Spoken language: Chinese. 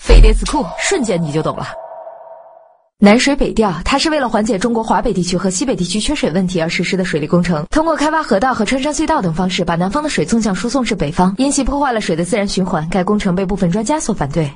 飞碟词库瞬间你就懂了。南水北调它是为了缓解中国华北地区和西北地区缺水问题而实施的水利工程。通过开挖河道和穿山隧道等方式把南方的水纵向输送至北方因其破坏了水的自然循环该工程被部分专家所反对。